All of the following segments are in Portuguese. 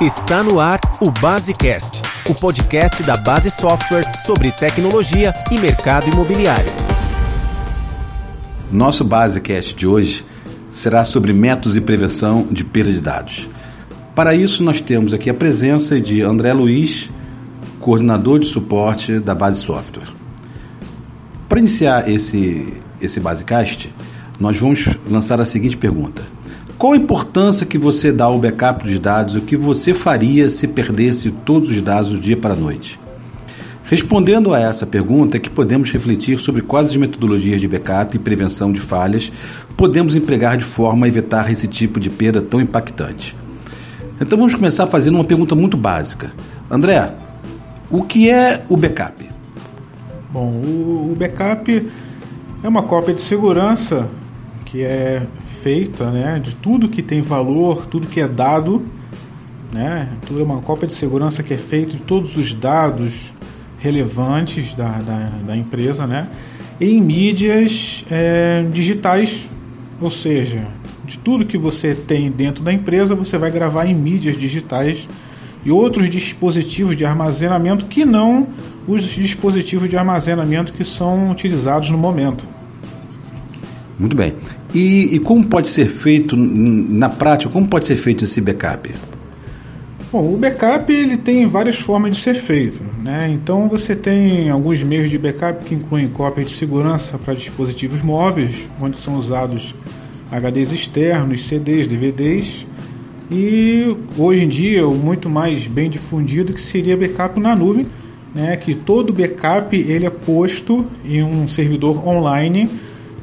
Está no ar o Basecast, o podcast da Base Software sobre tecnologia e mercado imobiliário. Nosso Basecast de hoje será sobre métodos e prevenção de perda de dados. Para isso, nós temos aqui a presença de André Luiz, coordenador de suporte da Base Software. Para iniciar esse, esse Basecast, nós vamos lançar a seguinte pergunta qual a importância que você dá ao backup dos dados? O que você faria se perdesse todos os dados do dia para a noite? Respondendo a essa pergunta é que podemos refletir sobre quais as metodologias de backup e prevenção de falhas podemos empregar de forma a evitar esse tipo de perda tão impactante. Então vamos começar fazendo uma pergunta muito básica. André, o que é o backup? Bom, o backup é uma cópia de segurança que é feita, né, de tudo que tem valor, tudo que é dado, né, tudo é uma cópia de segurança que é feita de todos os dados relevantes da, da, da empresa, né, em mídias é, digitais, ou seja, de tudo que você tem dentro da empresa, você vai gravar em mídias digitais e outros dispositivos de armazenamento que não os dispositivos de armazenamento que são utilizados no momento. Muito bem. E, e, como pode ser feito na prática? Como pode ser feito esse backup? Bom, o backup ele tem várias formas de ser feito, né? Então você tem alguns meios de backup que incluem cópias de segurança para dispositivos móveis, onde são usados HDs externos, CDs, DVDs, e hoje em dia o muito mais bem difundido que seria backup na nuvem, né? Que todo backup ele é posto em um servidor online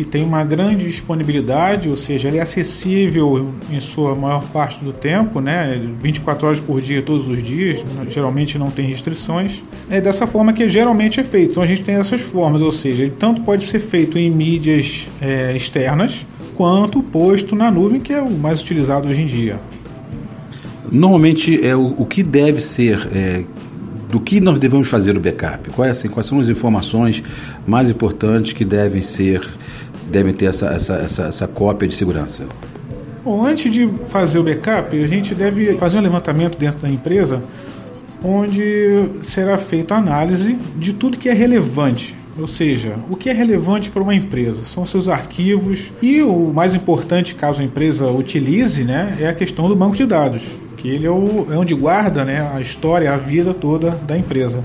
que tem uma grande disponibilidade, ou seja, ele é acessível em sua maior parte do tempo, né? 24 horas por dia, todos os dias, geralmente não tem restrições. É dessa forma que geralmente é feito. Então a gente tem essas formas, ou seja, ele tanto pode ser feito em mídias é, externas, quanto posto na nuvem, que é o mais utilizado hoje em dia. Normalmente, é o, o que deve ser é, do que nós devemos fazer o backup? Quais, assim, quais são as informações mais importantes que devem ser devem ter essa, essa, essa, essa cópia de segurança? Bom, antes de fazer o backup, a gente deve fazer um levantamento dentro da empresa onde será feita a análise de tudo que é relevante. Ou seja, o que é relevante para uma empresa são seus arquivos e o mais importante, caso a empresa utilize, né, é a questão do banco de dados, que ele é, o, é onde guarda né, a história, a vida toda da empresa.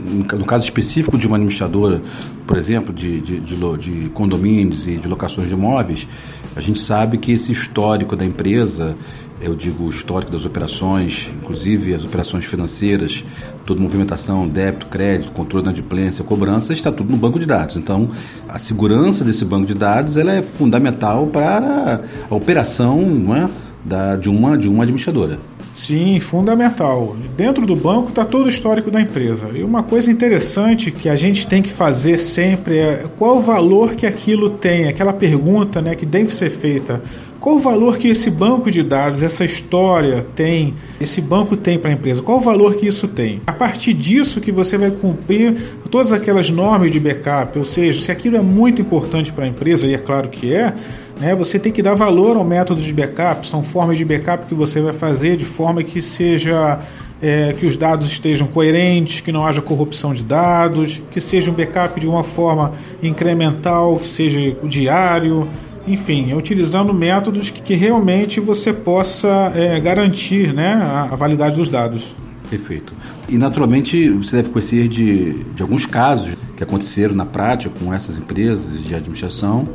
No caso específico de uma administradora, por exemplo, de, de, de, de, condomínios e de locações de imóveis, a gente sabe que esse histórico da empresa, eu digo o histórico das operações, inclusive as operações financeiras, toda movimentação, débito, crédito, controle da adimplência, cobrança, está tudo no banco de dados. Então, a segurança desse banco de dados ela é fundamental para a operação é, da, de, uma, de uma administradora. Sim, fundamental. Dentro do banco está todo o histórico da empresa. E uma coisa interessante que a gente tem que fazer sempre é qual o valor que aquilo tem, aquela pergunta né, que deve ser feita. Qual o valor que esse banco de dados, essa história tem, esse banco tem para a empresa? Qual o valor que isso tem? A partir disso que você vai cumprir todas aquelas normas de backup, ou seja, se aquilo é muito importante para a empresa, e é claro que é, né, você tem que dar valor ao método de backup, são formas de backup que você vai fazer de forma que seja é, que os dados estejam coerentes, que não haja corrupção de dados, que seja um backup de uma forma incremental, que seja diário, enfim, é utilizando métodos que, realmente você possa é, garantir né, a, validade dos dados. Perfeito. E naturalmente você deve conhecer de, de alguns casos que aconteceram na prática com essas empresas de administração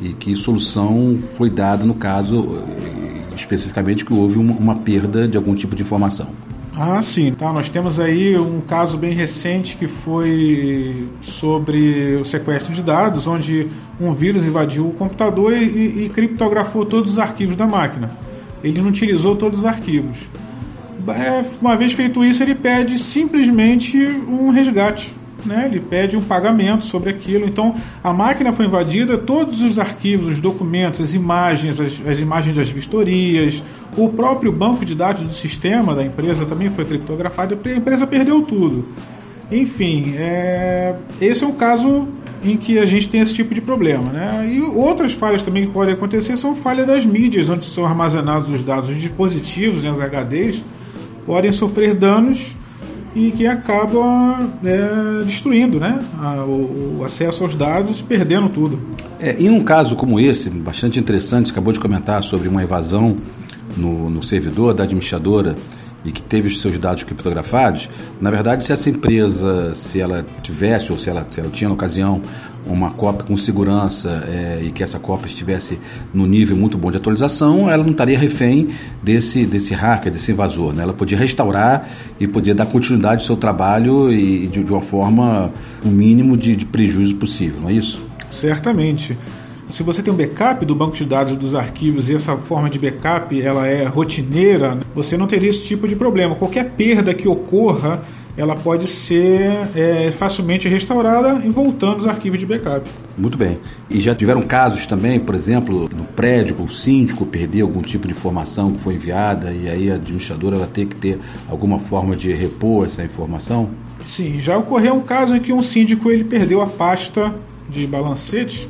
e que solução foi dada no caso especificamente que houve uma perda de algum tipo de informação. Ah, sim. Tá, nós temos aí um caso bem recente que foi sobre o sequestro de dados, onde um vírus invadiu o computador e, e criptografou todos os arquivos da máquina. Ele não utilizou todos os arquivos. É, uma vez feito isso, ele pede simplesmente um resgate né, ele pede um pagamento sobre aquilo. Então, a máquina foi invadida, todos os arquivos, os documentos, as imagens, as, as, imagens das vistorias, o próprio banco de dados do sistema da empresa também foi criptografado e a empresa perdeu tudo. Enfim, é, esse é um caso em que a gente tem esse tipo de problema. Né? E outras falhas também que podem acontecer são falhas das mídias, onde são armazenados os dados, os dispositivos, né, os HDs, podem sofrer danos e que acaba é, destruindo né, a, o, acesso aos dados, perdendo tudo. É, em um caso como esse, bastante interessante, você acabou de comentar sobre uma evasão no, no servidor da administradora e que teve os seus dados criptografados, na verdade, se essa empresa, se ela tivesse ou se ela, se ela tinha na ocasião uma cópia com segurança é, e que essa cópia estivesse no nível muito bom de atualização, ela não estaria refém desse, desse hacker, desse invasor. Né? Ela podia restaurar e podia dar continuidade ao seu trabalho e de, de uma forma, o mínimo de, de prejuízo possível, não é isso? Certamente se você tem um backup do banco de dados dos arquivos e essa forma de backup ela é rotineira, você não teria esse tipo de problema. Qualquer perda que ocorra, ela pode ser é, facilmente restaurada e voltando os arquivos de backup. Muito bem. E já tiveram casos também, por exemplo, no prédio, o síndico perdeu algum tipo de informação que foi enviada e aí a administradora ela tem que ter alguma forma de repor essa informação? Sim, já ocorreu um caso em que um síndico ele perdeu a pasta de balancetes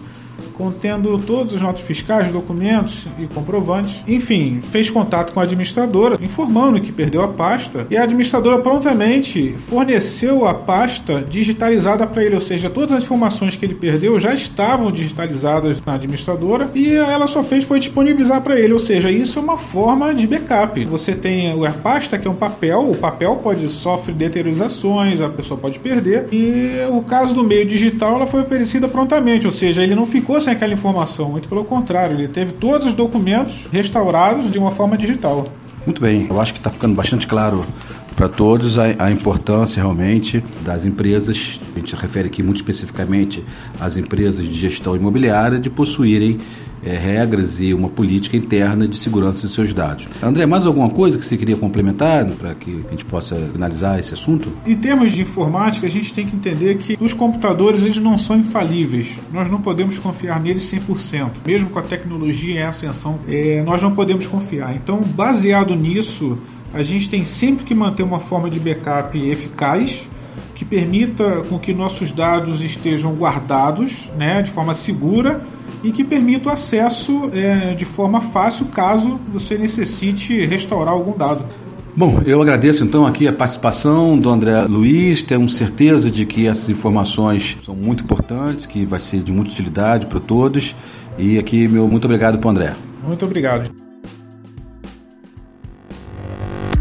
contendo todos os notas fiscais, documentos e comprovantes. Enfim, fez contato com a administradora, informando que perdeu a pasta, e a administradora prontamente forneceu a pasta digitalizada para ele, ou seja, todas as informações que ele perdeu já estavam digitalizadas na administradora e ela só fez foi disponibilizar para ele, ou seja, isso é uma forma de backup. Você tem a pasta que é um papel, o papel pode sofrer deteriorizações, a pessoa pode perder, e o caso do meio digital ela foi oferecida prontamente, ou seja, ele não ficou sem aquela informação, muito pelo contrário, ele teve todos os documentos restaurados de uma forma digital. Muito bem, eu acho que está ficando bastante claro para todos a, a, importância realmente das empresas, a gente refere aqui muito especificamente às empresas de gestão imobiliária, de possuírem é, regras e uma política interna de segurança de seus dados. André, mais alguma coisa que você queria complementar para que a gente possa finalizar esse assunto? Em termos de informática, a gente tem que entender que os computadores eles não são infalíveis. Nós não podemos confiar neles 100%. Mesmo com a tecnologia em ascensão, é, nós não podemos confiar. Então, baseado nisso, a gente tem sempre que manter uma forma de backup eficaz que permita com que nossos dados estejam guardados né, de forma segura e que permita o acesso é, de forma fácil caso você necessite restaurar algum dado. Bom, eu agradeço então aqui a participação do André Luiz. Temos certeza de que essas informações são muito importantes, que vai ser de muita utilidade para todos. E aqui, meu muito obrigado para o André. Muito obrigado.